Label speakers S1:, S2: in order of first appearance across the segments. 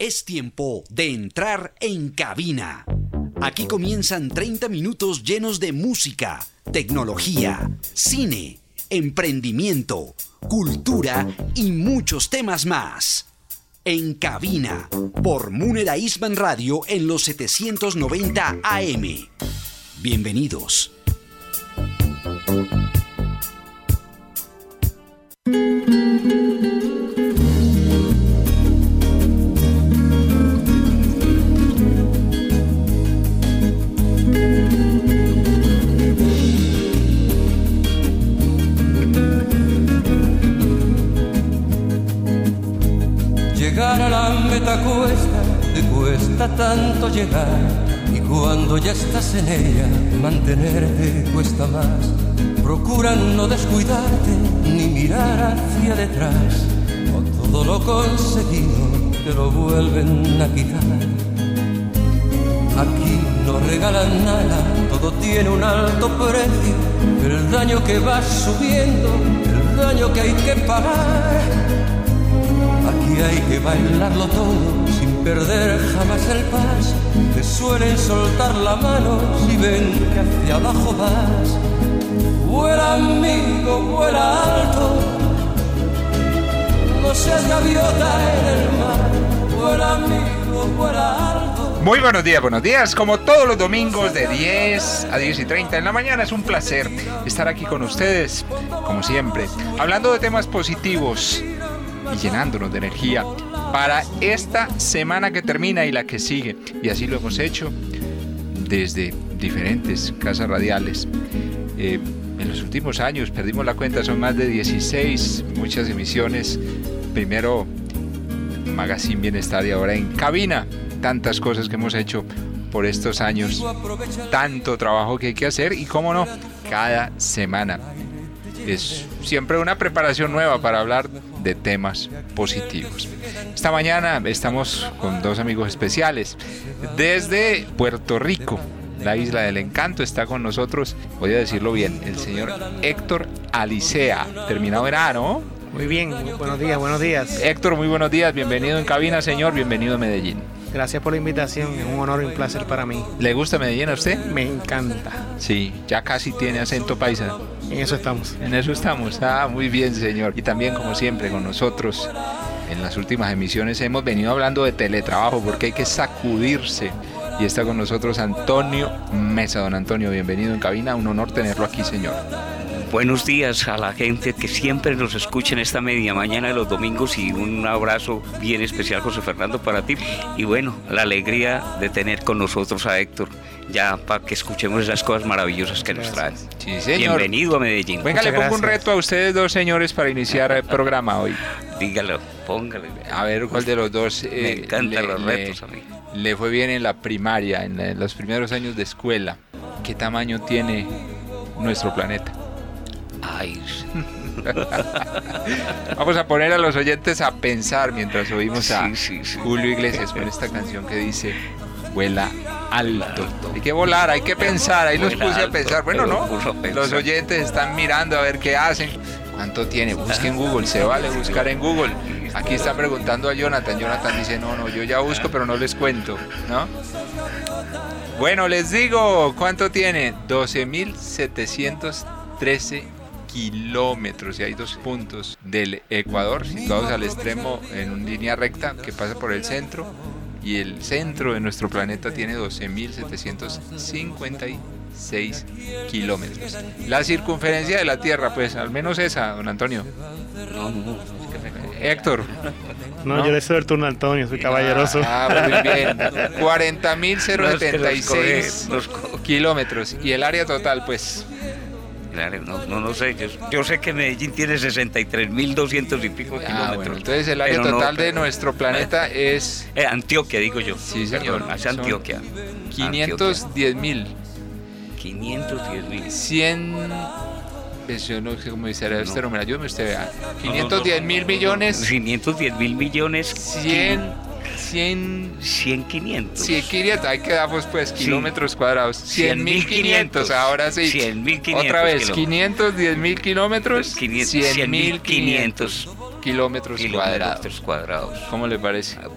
S1: Es tiempo de entrar en cabina. Aquí comienzan 30 minutos llenos de música, tecnología, cine, emprendimiento, cultura y muchos temas más. En cabina, por Munera Isman Radio en los 790 AM. Bienvenidos.
S2: Cuesta tanto llegar. Y cuando ya estás en ella, mantenerte cuesta más. Procura no descuidarte ni mirar hacia detrás. O todo lo conseguido te lo vuelven a quitar. Aquí no regalan nada, todo tiene un alto precio. El daño que va subiendo, el daño que hay que pagar. Aquí hay que bailarlo todo perder jamás el paso. Te suelen soltar la mano si ven que hacia abajo vas. Vuela amigo, vuela alto. No seas gaviota en el mar. Vuela amigo, vuela alto.
S3: Muy buenos días, buenos días. Como todos los domingos de 10 a 10 y 30 en la mañana, es un placer estar aquí con ustedes, como siempre, hablando de temas positivos y llenándonos de energía para esta semana que termina y la que sigue. Y así lo hemos hecho desde diferentes casas radiales. Eh, en los últimos años perdimos la cuenta, son más de 16, muchas emisiones. Primero Magazine Bienestar y ahora en cabina. Tantas cosas que hemos hecho por estos años, tanto trabajo que hay que hacer y cómo no, cada semana. Es siempre una preparación nueva para hablar de temas positivos. Esta mañana estamos con dos amigos especiales desde Puerto Rico. La isla del encanto está con nosotros, voy a decirlo bien, el señor Héctor Alicea. Terminado verano,
S4: Muy bien, buenos días, buenos días.
S3: Héctor, muy buenos días, bienvenido en cabina, señor, bienvenido a Medellín.
S4: Gracias por la invitación, es un honor y un placer para mí.
S3: ¿Le gusta Medellín a usted?
S4: Me encanta.
S3: Sí, ya casi tiene acento paisa.
S4: En eso estamos.
S3: En eso estamos. Ah, muy bien, señor. Y también, como siempre, con nosotros en las últimas emisiones hemos venido hablando de teletrabajo porque hay que sacudirse. Y está con nosotros Antonio Mesa. Don Antonio, bienvenido en cabina. Un honor tenerlo aquí, señor.
S5: Buenos días a la gente que siempre nos escucha en esta media mañana de los domingos y un abrazo bien especial, José Fernando, para ti. Y bueno, la alegría de tener con nosotros a Héctor, ya para que escuchemos esas cosas maravillosas que nos traen.
S3: Sí, señor.
S5: Bienvenido a Medellín.
S3: Venga, le pongo un reto a ustedes dos señores para iniciar el programa hoy.
S5: Dígalo, póngale.
S3: A ver cuál de los dos
S5: Me
S3: eh,
S5: encantan
S3: le-
S5: los
S3: le-
S5: retos a mí.
S3: le fue bien en la primaria, en, la- en los primeros años de escuela. ¿Qué tamaño tiene nuestro planeta?
S5: Ay,
S3: Vamos a poner a los oyentes a pensar mientras oímos a
S5: Sí, sí, sí.
S3: Julio Iglesias con esta canción que dice vuela alto. Hay que volar, hay que pensar. Ahí los puse a pensar. Bueno, no. Los oyentes están mirando a ver qué hacen. ¿Cuánto tiene? Busque en Google. Se vale buscar en Google. Aquí está preguntando a Jonathan. Jonathan dice, no, no, yo ya busco, pero no les cuento. ¿No? Bueno, les digo, ¿cuánto tiene? 12.713 kilómetros y hay dos puntos del Ecuador situados al extremo en una línea recta que pasa por el centro y el centro de nuestro planeta tiene 12.756 kilómetros. La circunferencia de la Tierra, pues al menos esa, don Antonio.
S5: no, no.
S3: Héctor.
S4: No,
S3: No.
S4: yo le turno a Antonio, soy caballeroso.
S3: Ah, muy bien.
S5: No, es que los
S3: 40.076
S5: coge- los co-
S3: kilómetros. Y el área total, pues,
S5: Claro, no, no, no sé. Yo, yo sé que Medellín tiene 63.200 y pico
S3: Ah,
S5: kilómetros.
S3: bueno, entonces el área
S5: pero no,
S3: total de nuestro planeta es
S5: Eh, Antioquia, digo yo.
S3: Sí, señor.
S5: Perdón, es Antioquia.
S3: 510 mil.
S5: 510 mil.
S3: 100. pues Yo no sé cómo dice este número, ayúdeme usted, vea. 510 mil millones,
S5: 510 mil millones.
S3: 100, 100,
S5: 100, 500.
S3: 100 kilómetros, ahí quedamos pues,
S5: Sí.
S3: kilómetros cuadrados. 100 mil 500, ahora sí.
S5: 100 mil 500.
S3: Otra vez,
S5: kilómetros.
S3: 510 mil kilómetros,
S5: 500,
S3: 100 mil
S5: 500
S3: kilómetros cuadrados.
S5: kilómetros cuadrados.
S3: ¿Cómo le parece?
S5: Ah.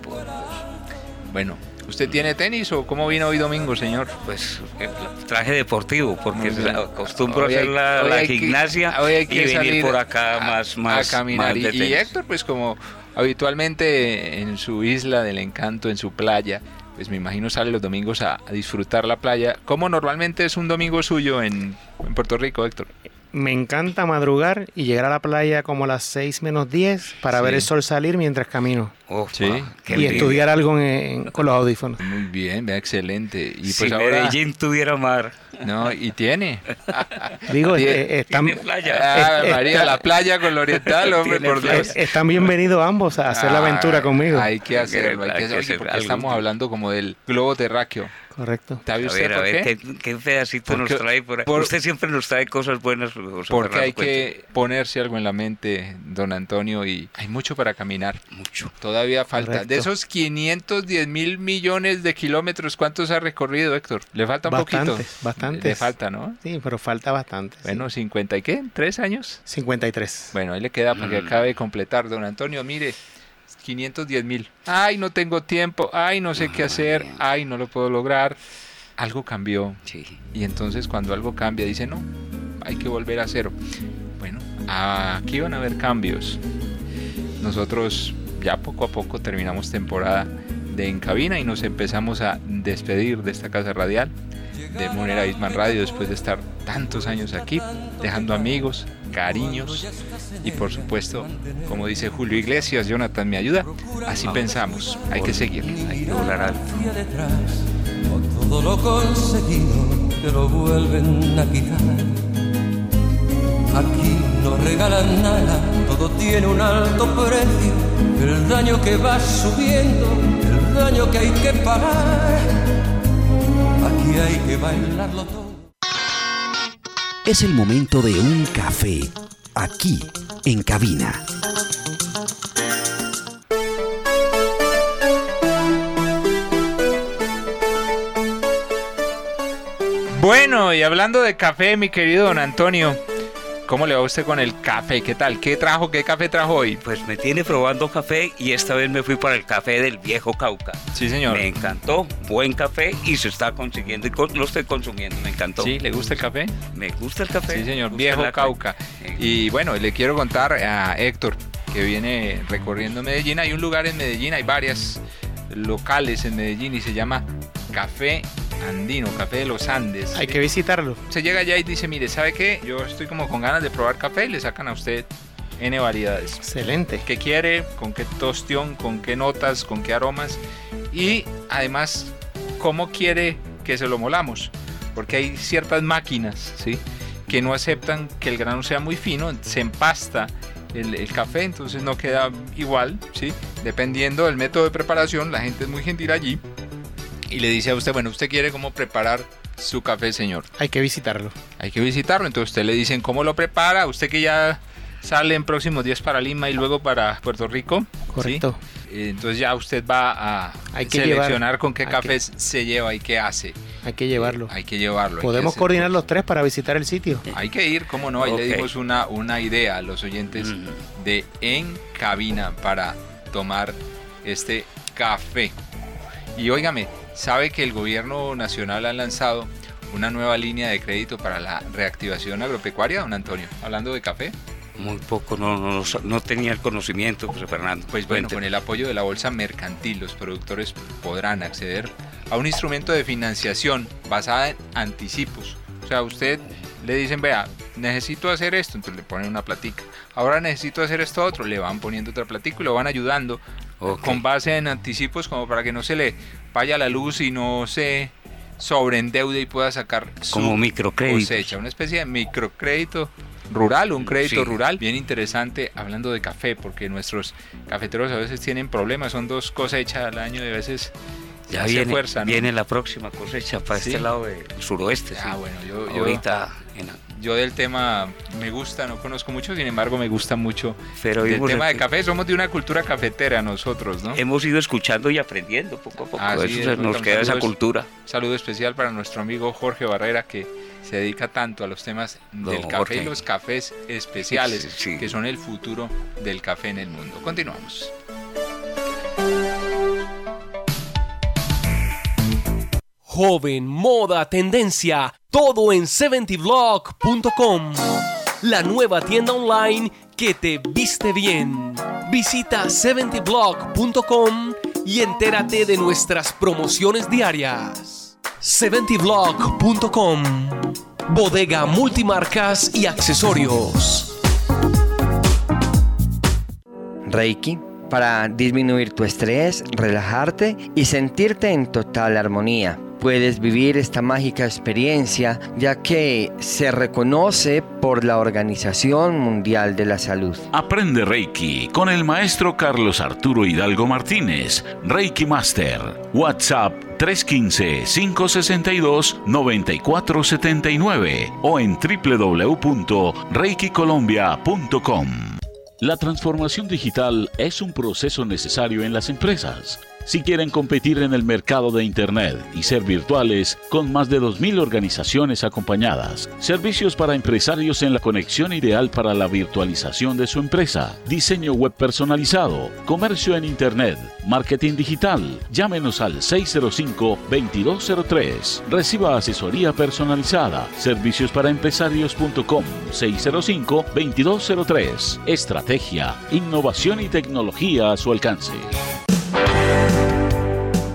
S3: Bueno, ¿usted tiene tenis o cómo vino hoy domingo, señor?
S5: Pues eh, traje deportivo, porque acostumbro a hacer la,
S3: que-
S5: gimnasia y venir
S3: salir
S5: por acá
S3: a-
S5: más, más,
S3: a caminar.
S5: más
S3: y. Héctor, pues como habitualmente en su isla del encanto, en su playa, pues me imagino sale los domingos a, a disfrutar la playa. ¿Cómo normalmente es un domingo suyo en, en Puerto Rico, Héctor?
S4: Me encanta madrugar y llegar a la playa como a las 6 menos 10 para
S3: Sí.
S4: ver el sol salir mientras camino.
S5: Uf,
S3: Sí.
S5: ah,
S4: y estudiar algo en- en- con los audífonos.
S3: Muy bien, excelente. Y
S5: si
S3: pues ahora...
S5: Medellín tuviera mar,
S3: No, y tiene.
S4: Digo,
S3: Tiene-
S4: eh, están,
S5: tiene playa.
S3: Ah,
S4: Eh,
S3: María,
S4: está-
S3: la playa con lo oriental, hombre, por. Dios.
S4: eh, están bienvenidos ambos a hacer la aventura
S3: Ah,
S4: conmigo.
S3: Hay que hacerlo, hay que
S5: Hay que
S3: hacerlo,
S5: hacer
S3: porque estamos hablando como del globo terráqueo.
S4: Correcto.
S3: ¿Sabe
S5: A ver, a
S3: por
S5: ver,
S3: qué?
S5: ¿qué, qué pedacito
S3: Porque-
S5: nos trae por ahí?
S3: por-
S5: Usted siempre nos trae cosas buenas, José
S3: Porque hay
S5: cuente.
S3: que ponerse algo en la mente, don Antonio, y hay mucho para caminar.
S5: Mucho.
S3: Todavía falta.
S4: Correcto.
S3: De esos 510 mil millones de kilómetros, ¿cuántos ha recorrido, Héctor? Le falta un poquito.
S4: Bastantes.
S3: Le falta, ¿no?
S4: Sí, pero falta bastante. sí.
S3: Bueno, 50 y qué? ¿Tres años?
S4: 53.
S3: Bueno, ahí le queda para que
S5: Mm.
S3: acabe de completar. Don Antonio, mire, 510 mil. Ay, no tengo tiempo. Ay, no sé qué hacer. Ay, no lo puedo lograr. Algo cambió.
S5: Sí.
S3: Y entonces cuando algo cambia, dice, no, hay que volver a cero. Bueno, aquí van a haber cambios. Nosotros ya poco a poco terminamos temporada de En Cabina y nos empezamos a despedir de esta casa radial, de Monera Isman Radio, después de estar tantos años aquí, dejando amigos, cariños y por supuesto, como dice Julio Iglesias, Jonathan me ayuda, así pensamos, hay que seguir.
S5: Hay que volar alto.
S2: todo lo conseguido te lo vuelven a quitar. Aquí no regalan nada, todo tiene un alto precio. El daño que va subiendo, el daño que hay que pagar. Aquí hay que bailarlo todo.
S1: Es el momento de un café, aquí en cabina.
S3: Bueno, y hablando de café, mi querido don Antonio, ¿cómo le va usted con el café? ¿Qué tal? ¿Qué trajo? ¿Qué café trajo hoy?
S5: Pues me tiene probando café y esta vez me fui para el café del viejo Cauca.
S3: Sí, señor.
S5: Me encantó, buen café y se está consiguiendo lo estoy consumiendo, me encantó.
S3: ¿Sí? ¿Le gusta el café?
S5: Me gusta el café.
S3: Sí, señor. Viejo Cauca. Y bueno, le quiero contar a Héctor, que viene recorriendo Medellín. Hay un lugar en Medellín, hay varias locales en Medellín y se llama Café Andino, Café de los Andes.
S4: Hay que visitarlo.
S3: Se llega allá y dice, mire, ¿sabe qué? Yo estoy como con ganas de probar café y le sacan a usted N variedades.
S4: Excelente.
S3: qué quiere, con qué tostión, con qué notas, con qué aromas y además cómo quiere que se lo molamos, porque hay ciertas máquinas, ¿sí? que no aceptan que el grano sea muy fino, se empasta el, el café, entonces no queda igual, ¿sí? Dependiendo del método de preparación, la gente es muy gentil allí y le dice a usted, bueno, usted quiere cómo preparar su café, señor.
S4: Hay que visitarlo.
S3: Hay que visitarlo, entonces usted le dicen cómo lo prepara, usted que ya sale en próximos días para Lima y luego para Puerto Rico.
S4: Correcto.
S3: Eh, Entonces ya usted va a
S4: Hay que
S3: seleccionar
S4: llevar-
S3: con qué cafés se lleva y qué hace.
S4: Hay que llevarlo.
S3: Hay que llevarlo. que
S4: Podemos coordinar los tres para visitar el sitio.
S3: Hay que ir, cómo no, ahí le
S5: Ok.
S3: dimos una, una idea a los oyentes
S5: Mm.
S3: de En Cabina para tomar este café. Y óigame, ¿sabe que el gobierno nacional ha lanzado una nueva línea de crédito para la reactivación agropecuaria, don Antonio? Hablando de café.
S5: Muy poco, no, no, no, tenía el conocimiento, José Fernando.
S3: Pues bueno, con el apoyo de la Bolsa Mercantil, los productores podrán acceder a un instrumento de financiación basada en anticipos. O sea, usted le dicen, vea, necesito hacer esto, entonces le ponen una platica. Ahora necesito hacer esto otro, le van poniendo otra platica y lo van ayudando
S5: Ok.
S3: con base en anticipos como para que no se le vaya la luz y no se sobreendeude y pueda sacar su
S5: Como microcréditos.
S3: cosecha, una especie de microcrédito rural, un crédito
S5: Sí.
S3: rural bien interesante hablando de café, porque nuestros cafeteros a veces tienen problemas, son dos cosechas al año y a veces
S5: Ya viene,
S3: fuerza, ¿no?
S5: viene la próxima cosecha para
S3: Sí.
S5: este lado del suroeste.
S3: Ah,
S5: sí.
S3: bueno, yo, yo,
S5: Ahorita,
S3: yo del tema me gusta, no conozco mucho, sin embargo me gusta mucho
S5: pero
S3: el tema de café, somos de una cultura cafetera nosotros, ¿no?
S5: hemos ido escuchando y aprendiendo poco a poco.
S3: Ah, sí,
S5: Eso
S3: es
S5: nos queda esa
S3: saludo es-
S5: cultura.
S3: Saludo especial para nuestro amigo Jorge Barrera que se dedica tanto a los temas del café
S5: Jorge.
S3: y los cafés especiales
S5: Sí, sí.
S3: que son el futuro del café en el mundo. Continuamos.
S6: Joven, moda, tendencia, todo en 70blog.com. La nueva tienda online que te viste bien. Visita 70blog.com y entérate de nuestras promociones diarias. 70blog.com Bodega multimarcas y accesorios.
S7: Reiki para disminuir tu estrés, relajarte y sentirte en total armonía. Puedes vivir esta mágica experiencia ya que se reconoce por la Organización Mundial de la Salud.
S8: Aprende Reiki con el maestro Carlos Arturo Hidalgo Martínez, Reiki Master. WhatsApp 315-562-9479 o en www.reikicolombia.com. La transformación digital es un proceso necesario en las empresas. Si quieren competir en el mercado de Internet y ser virtuales, con más de 2.000 organizaciones acompañadas, servicios para empresarios en la conexión ideal para la virtualización de su empresa, diseño web personalizado, comercio en Internet, marketing digital, llámenos al 605-2203. Reciba asesoría personalizada, servicios para empresarios.com 605-2203. Estrategia, innovación y tecnología a su alcance.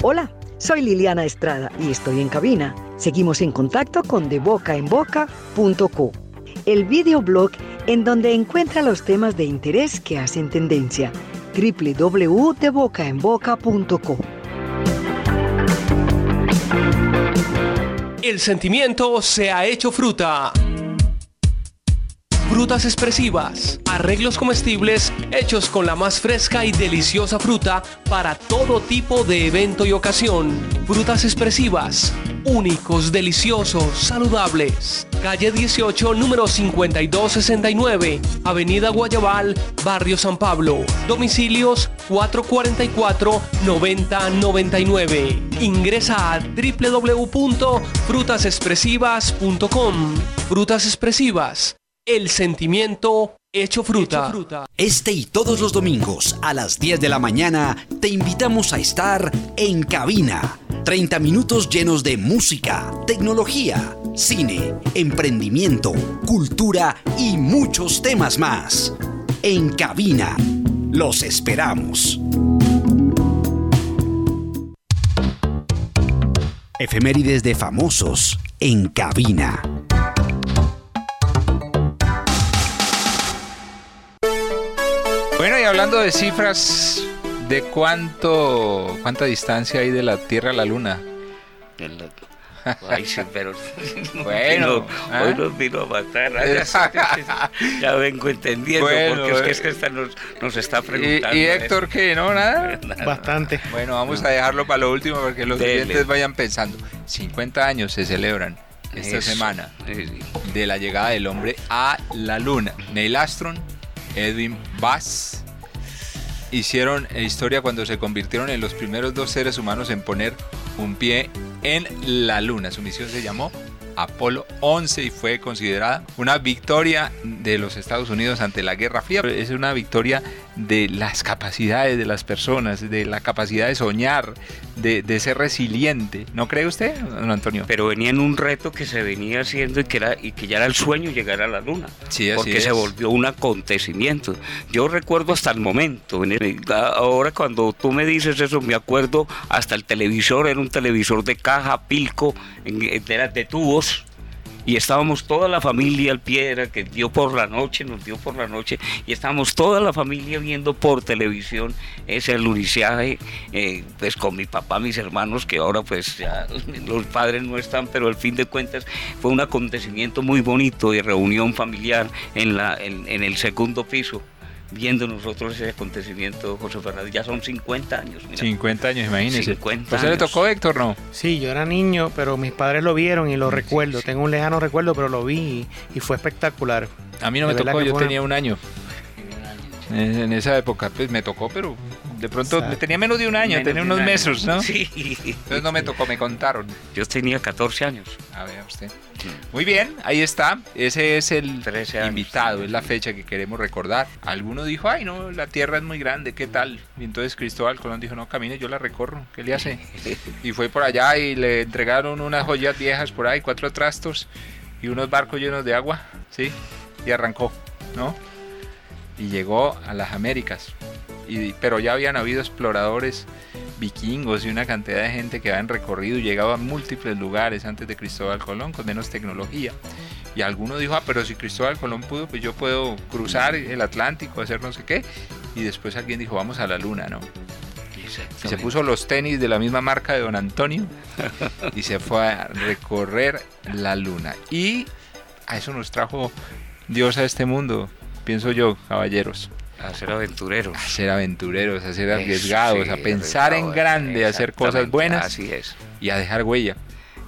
S9: Hola, soy Liliana Estrada y estoy en cabina. Seguimos en contacto con debocaenboca.co, el videoblog en donde encuentra los temas de interés que hacen tendencia. www.debocaenboca.co.
S6: El sentimiento se ha hecho fruta. Frutas expresivas, arreglos comestibles hechos con la más fresca y deliciosa fruta para todo tipo de evento y ocasión. Frutas expresivas, únicos, deliciosos, saludables. Calle 18, número 5269, Avenida Guayabal, Barrio San Pablo. Domicilios 444-9099. Ingresa a www.frutasexpresivas.com. Frutas expresivas el sentimiento hecho fruta.
S1: Este y todos los domingos a las 10 de la mañana te invitamos a estar en cabina. 30 minutos llenos de música, tecnología, cine, emprendimiento, cultura y muchos temas más. En cabina. Los esperamos. Efemérides de famosos en cabina.
S3: Bueno, y hablando de cifras, ¿de cuánto cuánta distancia hay de la Tierra a la Luna?
S5: Ay, sí, pero
S3: bueno,
S5: ¿ah? hoy nos vino a matar. ya vengo entendiendo, porque es que, es que esta nos, nos, está preguntando.
S3: ¿Y, y Héctor qué? ¿No? ¿Nada?
S4: Bastante.
S3: Bueno, vamos a dejarlo para lo último porque los clientes vayan pensando. 50 años se celebran esta Eso. semana de la llegada del hombre a la Luna. Neil Armstrong, Edwin Bass hicieron historia cuando se convirtieron en los primeros dos seres humanos en poner un pie en la luna. Su misión se llamó Apolo 11 y fue considerada una victoria de los Estados Unidos ante la Guerra Fría. Es una victoria de las capacidades de las personas, de la capacidad de soñar, de, de ser resiliente. ¿No cree usted, don Antonio?
S5: Pero venía en un reto que se venía haciendo y que, era, y que ya era el sueño llegar a la luna.
S3: Sí, así
S5: porque
S3: es.
S5: se volvió un acontecimiento. Yo recuerdo hasta el momento. Ahora cuando tú me dices eso, me acuerdo hasta el televisor, era un televisor de caja, pilco, de, de tubos y estábamos toda la familia al pie, era que dio por la noche, nos dio por la noche, y estábamos toda la familia viendo por televisión ese alunizaje, eh, pues con mi papá, mis hermanos, que ahora pues ya los padres no están, pero al fin de cuentas fue un acontecimiento muy bonito de reunión familiar en, la, en el segundo piso viendo nosotros ese acontecimiento, José Fernando. Ya son 50 años.
S3: Mira. 50 años, imagínese.
S5: 50
S3: ¿Pues le tocó Héctor, no?
S4: Sí, yo era niño, pero mis padres lo vieron y lo sí, recuerdo. Sí. Tengo un lejano recuerdo, pero lo vi y, y fue espectacular.
S3: A mí no me tocó, yo tenía un año. En esa época, pues me tocó, pero De pronto
S4: Exacto.
S3: tenía menos de un año,
S5: Menos
S3: tenía
S5: un
S3: unos
S5: año.
S3: meses, ¿no?
S5: Sí.
S3: Entonces no me tocó, me contaron.
S5: Yo tenía 14 años.
S3: A ver, usted. Muy bien, ahí está. Ese es el
S5: 13 años.
S3: invitado, es la fecha que queremos recordar. Alguno dijo, ay, no, la tierra es muy grande, ¿qué tal? Y entonces Cristóbal Colón dijo, no, camine, yo la recorro, ¿qué le hace? Y fue por allá y le entregaron unas joyas viejas por ahí, cuatro trastos y unos barcos llenos de agua, ¿sí? Y arrancó, ¿no? Y llegó a las Américas. Y, pero ya habían habido exploradores vikingos y una cantidad de gente que habían recorrido y llegado a múltiples lugares antes de Cristóbal Colón con menos tecnología. Y alguno dijo, ah, pero si Cristóbal Colón pudo, pues yo puedo cruzar el Atlántico, hacer no sé qué. Y después alguien dijo, vamos a la luna, ¿no? Y se puso los tenis de la misma marca de Don Antonio y se fue a recorrer la luna. Y a eso nos trajo Dios a este mundo, pienso yo, caballeros.
S5: A ser aventureros.
S3: A ser aventureros, a ser
S5: Eso,
S3: arriesgados,
S5: sí,
S3: a pensar en grande, a hacer cosas buenas
S5: Así es.
S3: y a dejar huella.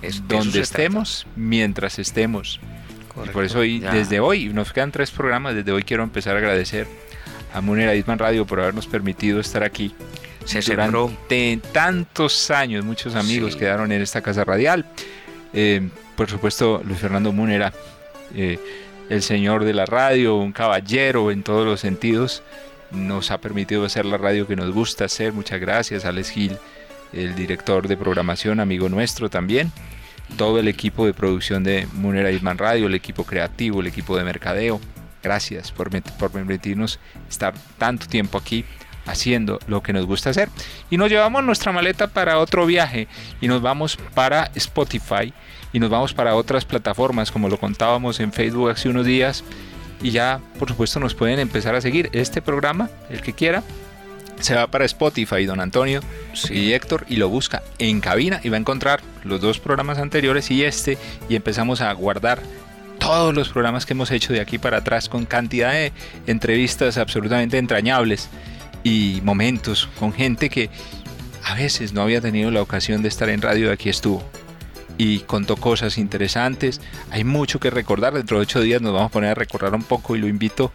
S5: Es- de
S3: donde
S5: se trata.
S3: estemos, mientras estemos. Y
S4: Correcto.
S3: por eso hoy,
S5: Ya.
S3: desde hoy, nos quedan tres programas, desde hoy quiero empezar a agradecer a Munera Isman Radio por habernos permitido estar aquí
S5: Se sembró.
S3: durante tantos años. Muchos amigos
S5: Sí.
S3: quedaron en esta casa radial. Eh, por supuesto, Luis Fernando Munera, eh, el señor de la radio, un caballero en todos los sentidos, nos ha permitido hacer la radio que nos gusta hacer. Muchas gracias, Alex Gil, el director de programación, amigo nuestro también. Todo el equipo de producción de Munera Isman Radio, el equipo creativo, el equipo de mercadeo. Gracias por, por permitirnos estar tanto tiempo aquí haciendo lo que nos gusta hacer. Y nos llevamos nuestra maleta para otro viaje y nos vamos para Spotify y nos vamos para otras plataformas como lo contábamos en Facebook hace unos días. Y ya, por supuesto, nos pueden empezar a seguir. Este programa, el que quiera, se va para Spotify, don Antonio y Héctor, y lo busca en cabina y va a encontrar los dos programas anteriores y este, y empezamos a guardar todos los programas que hemos hecho de aquí para atrás con cantidad de entrevistas absolutamente entrañables y momentos con gente que a veces no había tenido la ocasión de estar en radio y aquí estuvo. Y contó cosas interesantes. Hay mucho que recordar. Dentro de ocho días nos vamos a poner a recordar un poco y lo invito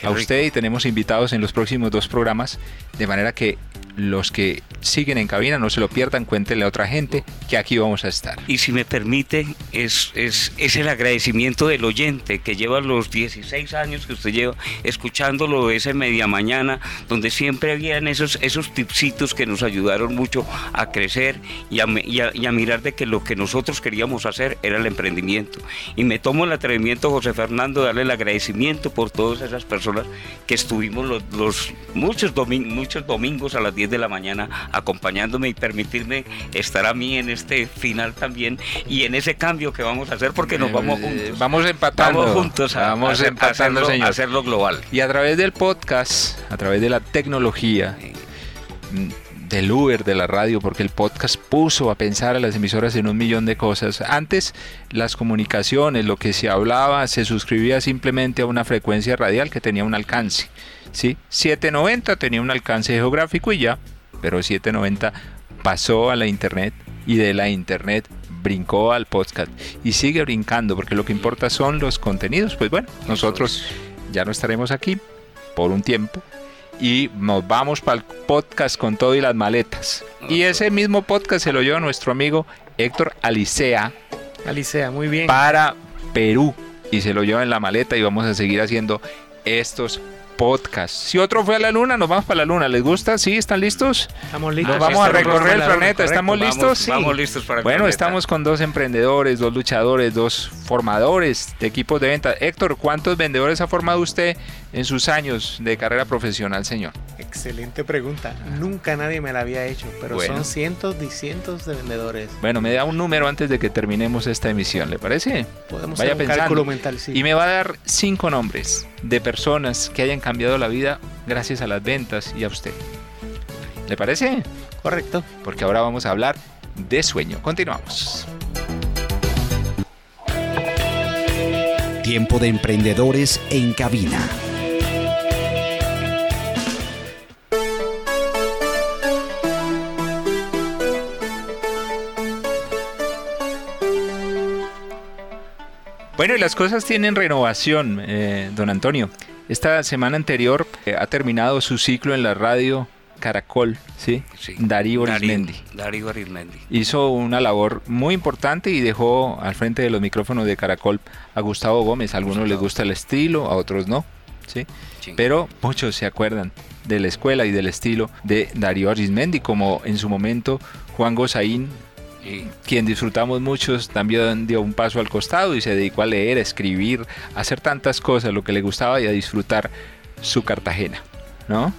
S5: Qué
S3: a
S5: rico.
S3: usted y tenemos invitados en los próximos dos programas. De manera que los que siguen en cabina no se lo pierdan, cuéntenle a otra gente que aquí vamos a estar.
S5: Y si me permite, es, es, es el agradecimiento del oyente que lleva los 16 años que usted lleva escuchándolo ese media mañana, donde siempre habían esos, esos tipsitos que nos ayudaron mucho a crecer y a, y a- y a mirar de que lo que nosotros queríamos hacer era el emprendimiento. Y me tomo el atrevimiento, José Fernando, darle el agradecimiento por todas esas personas que estuvimos los, los muchos, domin- muchos domingos a las 10 de la mañana acompañándome y permitirme estar a mí en este final también y en ese cambio que vamos a hacer porque nos vamos
S3: Eh,
S5: juntos.
S3: Vamos empatando.
S5: Vamos juntos a,
S3: Vamos
S5: a hacer- a
S3: empatando,
S5: hacerlo,
S3: señor.
S5: a hacerlo global.
S3: Y a través del podcast, a través de la tecnología, del Uber, de la radio, porque el podcast puso a pensar a las emisoras en un millón de cosas. Antes las comunicaciones, lo que se hablaba, se suscribía simplemente a una frecuencia radial que tenía un alcance. ¿sí? 790 tenía un alcance geográfico y ya, pero 790 pasó a la internet y de la internet brincó al podcast y sigue brincando porque lo que importa son los contenidos. Pues bueno, nosotros ya no estaremos aquí por un tiempo y nos vamos para el podcast con todo y las maletas. Y ese mismo podcast se lo lleva nuestro amigo Héctor Alicea
S4: Alicea, muy bien.
S3: para Perú y se lo lleva en la maleta y vamos a seguir haciendo estos podcasts. Si otro fue a la luna, nos vamos para la luna. ¿Les gusta? ¿Sí? ¿Están listos?
S4: Estamos listos.
S3: Nos vamos a recorrer el planeta.
S4: Correcto.
S3: ¿Estamos
S5: Vamos-
S3: listos? Sí.
S5: Vamos listos para el
S3: Bueno,
S5: planeta.
S3: estamos con dos emprendedores, dos luchadores, dos formadores de equipos de venta. Héctor, ¿cuántos vendedores ha formado usted en sus años de carrera profesional, señor?
S4: Excelente pregunta. Nunca nadie me la había hecho, pero
S3: Bueno.
S4: son cientos y cientos de vendedores.
S3: Bueno, me da un número antes de que terminemos esta emisión, ¿le parece?
S4: Podemos
S3: Vaya
S4: hacer un
S3: pensando.
S4: cálculo mental, sí.
S3: Y me va a dar cinco nombres de personas que hayan cambiado la vida gracias a las ventas y a usted. ¿Le parece?
S4: Correcto.
S3: Porque ahora vamos a hablar de sueño. Continuamos.
S1: Tiempo de emprendedores en cabina.
S3: Bueno, y las cosas tienen renovación, eh, don Antonio. Esta semana anterior eh, ha terminado su ciclo en la radio Caracol, ¿sí?
S5: Sí.
S3: Darío
S5: Darío,
S3: Arizmendi.
S5: Darío Arizmendi.
S3: Hizo una labor muy importante y dejó al frente de los micrófonos de Caracol a Gustavo Gómez. A algunos les gusta el estilo, a otros no, ¿sí?
S5: Sí.
S3: Pero muchos se acuerdan de la escuela y del estilo de Darío Arizmendi, como en su momento Juan Gozaín. Quien disfrutamos muchos, también dio un paso al costado y se dedicó a leer, a escribir, a hacer tantas cosas, lo que le gustaba y a disfrutar su Cartagena, ¿no?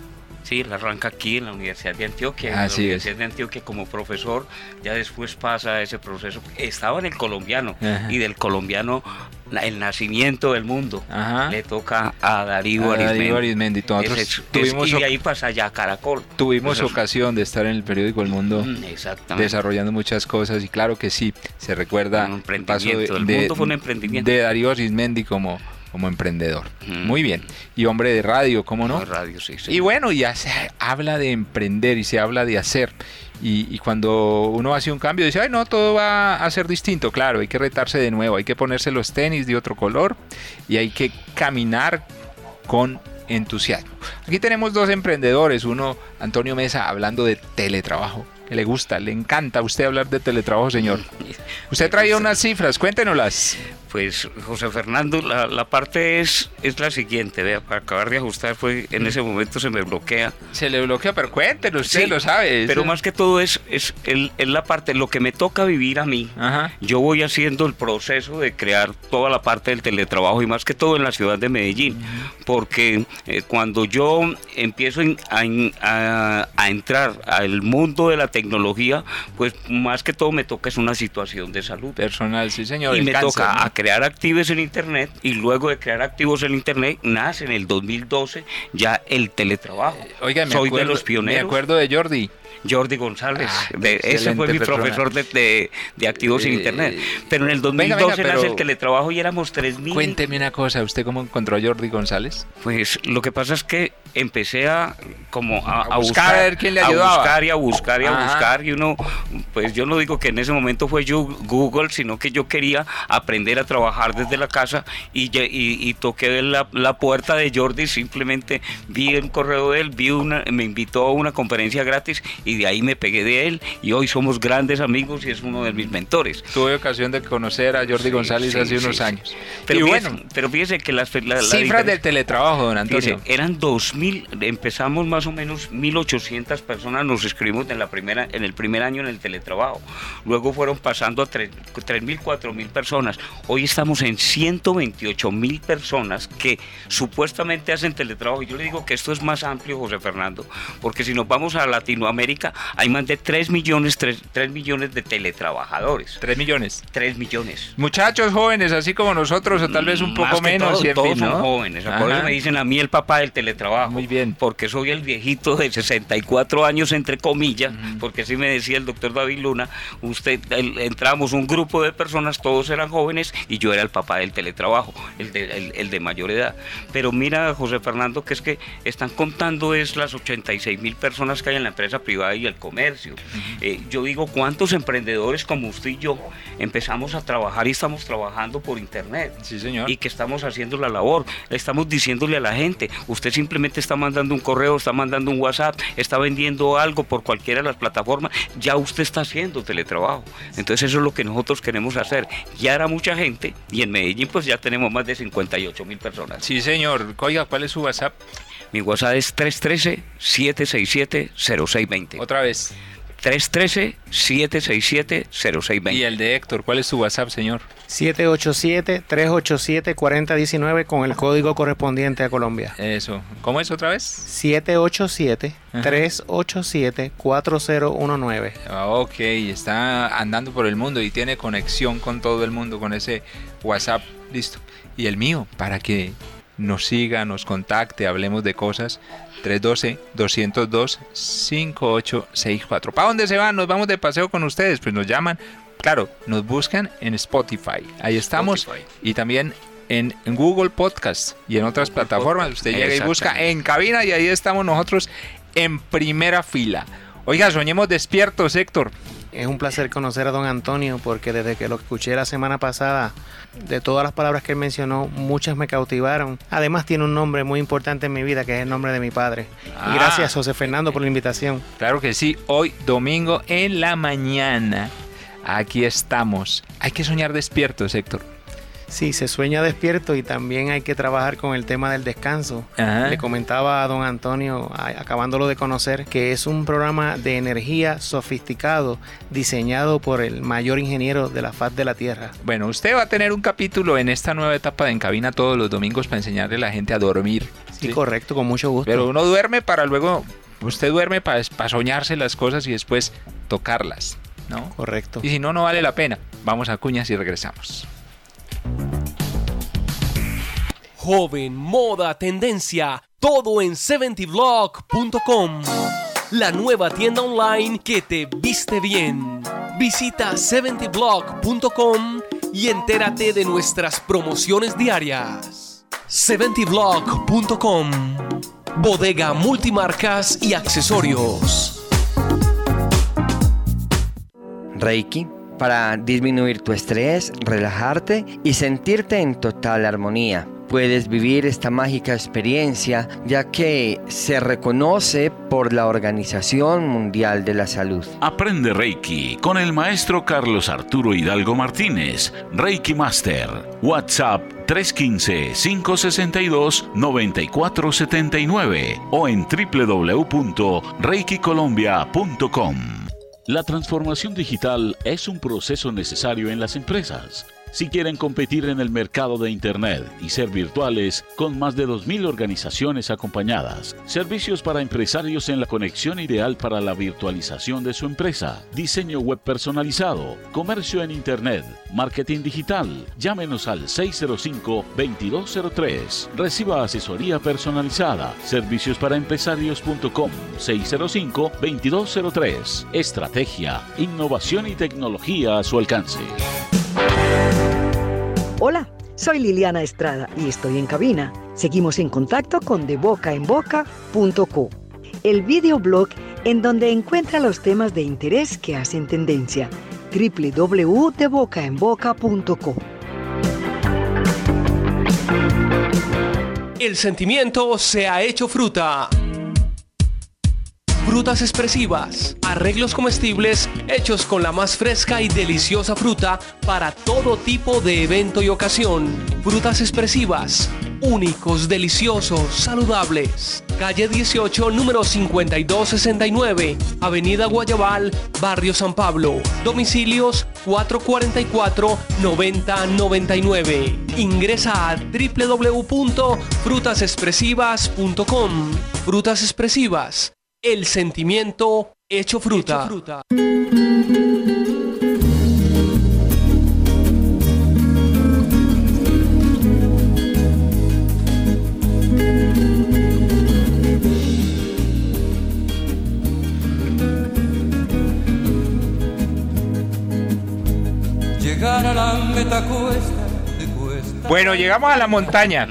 S5: Sí, él arranca aquí en la Universidad de Antioquia. en la
S3: Así es.
S5: Universidad de Antioquia como profesor, ya después pasa ese proceso. Estaba en el colombiano
S3: Ajá.
S5: y del colombiano la- el nacimiento del mundo
S3: Ajá.
S5: le toca a Darío
S3: A Darío. Nosotros
S5: es- es-
S3: tuvimos
S5: y de ahí pasa ya Caracol.
S3: Tuvimos ocasión de estar en el periódico El Mundo
S5: Mm,
S3: desarrollando muchas cosas y claro que sí, se recuerda
S5: Un
S3: el paso
S5: emprendimiento, el mundo fue un emprendimiento.
S3: de Darío Arizmendi como, como emprendedor.
S5: Mm.
S3: Muy bien. Y hombre de radio, ¿cómo no?
S5: No, radio, sí, sí.
S3: Y bueno, ya se habla de emprender y se habla de hacer. Y, y cuando uno hace un cambio, dice, ay, no, todo va a ser distinto. Claro, hay que retarse de nuevo, hay que ponerse los tenis de otro color y hay que caminar con entusiasmo. Aquí tenemos dos emprendedores, uno, Antonio Mesa, hablando de teletrabajo. Que le gusta, le encanta a usted hablar de teletrabajo, señor. Usted traía unas cifras, cuéntenoslas.
S5: Pues José Fernando, la, la parte es, es la siguiente, vea, para acabar de ajustar, fue en ese momento se me bloquea.
S3: Se le bloquea, pero cuéntenos, usted
S5: Sí,
S3: lo sabe.
S5: Pero más que todo es, es, el- es la parte, lo que me toca vivir a mí.
S3: Ajá.
S5: Yo voy haciendo el proceso de crear toda la parte del teletrabajo y más que todo en la ciudad de Medellín, porque eh, cuando yo empiezo en- a, en- a- a entrar al mundo de la tecnología, pues más que todo me toca es una situación de salud.
S3: Personal, sí, señor.
S5: Y me
S3: cáncer,
S5: toca
S3: ¿no?
S5: a crear activos en Internet y luego de crear activos en Internet nace en el 2012 ya el teletrabajo.
S3: Oiga, me
S5: Soy
S3: acuerdo,
S5: de los pioneros.
S3: Me acuerdo de Jordi.
S5: Jordi González.
S3: Ah,
S5: ese fue mi
S3: persona.
S5: profesor de, de- de activos en
S3: Eh,
S5: Internet. Pero en el
S3: venga,
S5: 2012
S3: venga,
S5: nace
S3: pero-
S5: el teletrabajo y éramos 3.000.
S3: Cuénteme una cosa, ¿usted cómo encontró a Jordi González?
S5: Pues lo que pasa es que empecé a como a,
S3: A
S5: a
S3: buscar a ver quién le ayudaba.
S5: A buscar y a buscar y a
S3: Ajá.
S5: buscar y uno, pues yo no digo que en ese momento fue yo Google, sino que yo quería aprender a trabajar desde la casa y, lle- y, y toqué la, la puerta de Jordi, simplemente vi el correo de él, vi una, me invitó a una conferencia gratis y de ahí me pegué de él y hoy somos grandes amigos y es uno de mis mentores.
S3: Tuve ocasión de conocer a Jordi
S5: Sí,
S3: González
S5: sí,
S3: hace
S5: sí,
S3: unos años.
S5: Pero,
S3: y
S5: fíjese,
S3: bueno,
S5: pero fíjese que las, la,
S3: cifras del teletrabajo, don Antonio.
S5: Fíjese, eran 2.000, empezamos más o menos 1.800 personas, nos inscribimos en, la primera, en el primer año en el teletrabajo. Luego fueron pasando a 3.000, 4.000 personas. Hoy estamos en 128.000 personas que supuestamente hacen teletrabajo. Yo le digo que esto es más amplio, José Fernando, porque si nos vamos a Latinoamérica, hay más de 3 millones, 3, millones de teletrabajadores.
S3: 3 millones.
S5: 3 millones.
S3: Muchachos jóvenes, así como nosotros, o tal vez un
S5: Mm,
S3: poco menos.
S5: todos son jóvenes. Eso me dicen a mí el papá del teletrabajo.
S3: Muy bien.
S5: Porque soy el viejito de 64 años, entre comillas, porque así me decía el doctor David Luna, usted el- entramos un grupo de personas, todos eran jóvenes, y yo era el papá del teletrabajo, el de, el- el de mayor edad. Pero mira, José Fernando, que es que están contando es las 86 mil personas que hay en la empresa privada y el comercio. Eh, yo digo, ¿cuántos emprendedores como usted y yo empezamos a trabajar y estamos trabajando por internet?
S3: Sí, señor.
S5: y que estamos haciendo la labor. Estamos diciéndole a la gente, usted simplemente está mandando un correo, está mandando un WhatsApp, está vendiendo algo por cualquiera de las plataformas, ya usted está haciendo teletrabajo. Entonces eso es lo que nosotros queremos hacer. Ya era mucha gente y en Medellín pues ya tenemos más de 58 mil personas.
S3: Sí, señor. Oiga, ¿cuál es su WhatsApp?
S5: Mi WhatsApp es 313-767-0620.
S3: Otra vez.
S5: 313-767-0620.
S3: Y el de Héctor, ¿cuál es su WhatsApp, señor?
S4: 787-387-4019 con el código correspondiente a Colombia.
S3: Eso. ¿Cómo es otra vez?
S4: 787-387-4019.
S3: Ah, ok, está andando por el mundo y tiene conexión con todo el mundo con ese WhatsApp. Listo. Y el mío, para que nos siga, nos contacte, hablemos de cosas. 312-202-5864. ¿Para dónde se van? Nos vamos de paseo con ustedes. Pues nos llaman. Claro, nos buscan en Spotify. Ahí estamos.
S5: Spotify.
S3: Y también en, Google Podcast y en otras plataformas.
S5: Podcast.
S3: Usted llega y busca en cabina y ahí estamos nosotros en primera fila. Oiga, soñemos despiertos, Héctor.
S4: Es un placer conocer a don Antonio porque desde que lo escuché la semana pasada, de todas las palabras que él mencionó, muchas me cautivaron. Además tiene un nombre muy importante en mi vida que es el nombre de mi padre.
S3: Ah.
S4: Y gracias José Fernando por la invitación.
S3: Claro que sí, hoy domingo en la mañana. Aquí estamos. Hay que soñar despiertos, Héctor.
S4: Sí, se sueña despierto y también hay que trabajar con el tema del descanso.
S3: Ajá.
S4: Le comentaba a don Antonio, acabándolo de conocer, que es un programa de energía sofisticado diseñado por el mayor ingeniero de la faz de la Tierra.
S3: Bueno, usted va a tener un capítulo en esta nueva etapa de En Cabina todos los domingos para enseñarle a la gente a dormir.
S4: Sí,
S3: ¿sí?
S4: correcto, con mucho gusto.
S3: Pero uno duerme para luego, usted duerme para, para soñarse las cosas y después tocarlas, ¿no?
S4: Correcto.
S3: Y si no, no vale la pena. Vamos a cuñas y regresamos.
S6: Joven, moda, tendencia, todo en 70blog.com. La nueva tienda online que te viste bien. Visita 70blog.com y entérate de nuestras promociones diarias. 70blog.com. Bodega multimarcas y accesorios.
S7: Reiki para disminuir tu estrés, relajarte y sentirte en total armonía. Puedes vivir esta mágica experiencia ya que se reconoce por la Organización Mundial de la Salud.
S8: Aprende Reiki con el maestro Carlos Arturo Hidalgo Martínez, Reiki Master. WhatsApp 315-562-9479 o en www.reikicolombia.com. La transformación digital es un proceso necesario en las empresas. Si quieren competir en el mercado de Internet y ser virtuales, con más de 2.000 organizaciones acompañadas, servicios para empresarios en la conexión ideal para la virtualización de su empresa, diseño web personalizado, comercio en Internet, marketing digital, llámenos al 605-2203. Reciba asesoría personalizada, servicios para empresarios.com 605-2203. Estrategia, innovación y tecnología a su alcance.
S9: Hola, soy Liliana Estrada y estoy en cabina. Seguimos en contacto con debocaenboca.co, el videoblog en donde encuentra los temas de interés que hacen tendencia. www.debocaenboca.co.
S6: El sentimiento se ha hecho fruta. Frutas expresivas, arreglos comestibles hechos con la más fresca y deliciosa fruta para todo tipo de evento y ocasión. Frutas expresivas, únicos, deliciosos, saludables. Calle 18, número 5269, Avenida Guayabal, Barrio San Pablo. Domicilios 444-9099. Ingresa a www.frutasexpresivas.com. Frutas expresivas el sentimiento hecho fruta.
S2: Llegar a la meta cuesta, cuesta.
S3: Bueno, llegamos a la montaña.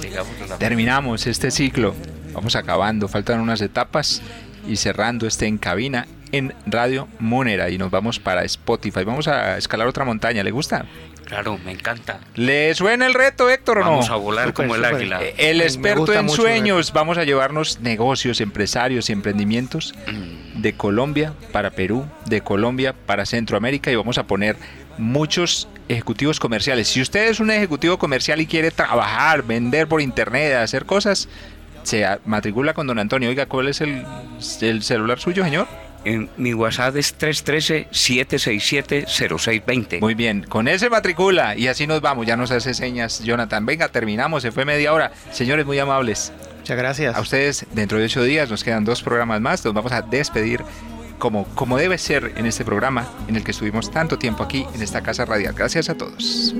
S5: Llegamos a la
S3: Terminamos este ciclo. Vamos acabando. Faltan unas etapas y cerrando este en cabina en Radio Monera y nos vamos para Spotify. Vamos a escalar otra montaña. ¿Le gusta?
S5: Claro, me encanta.
S3: ¿Le suena el reto, Héctor, o no?
S5: Vamos a volar como el águila.
S3: Eh, El experto en sueños. Vamos a llevarnos negocios, empresarios y emprendimientos de Colombia para Perú, de Colombia para Centroamérica y vamos a poner muchos ejecutivos comerciales. Si usted es un ejecutivo comercial y quiere trabajar, vender por internet, hacer cosas, se matricula con don Antonio. Oiga, ¿cuál es el, el celular suyo, señor?
S5: En mi WhatsApp es 313-767-0620.
S3: Muy bien, con ese matricula y así nos vamos. Ya nos hace señas, Jonathan. Venga, terminamos, se fue media hora. Señores, muy amables.
S4: Muchas gracias.
S3: A ustedes, dentro de ocho días, nos quedan dos programas más. Nos vamos a despedir como, como debe ser en este programa en el que estuvimos tanto tiempo aquí en esta casa radial. Gracias a todos.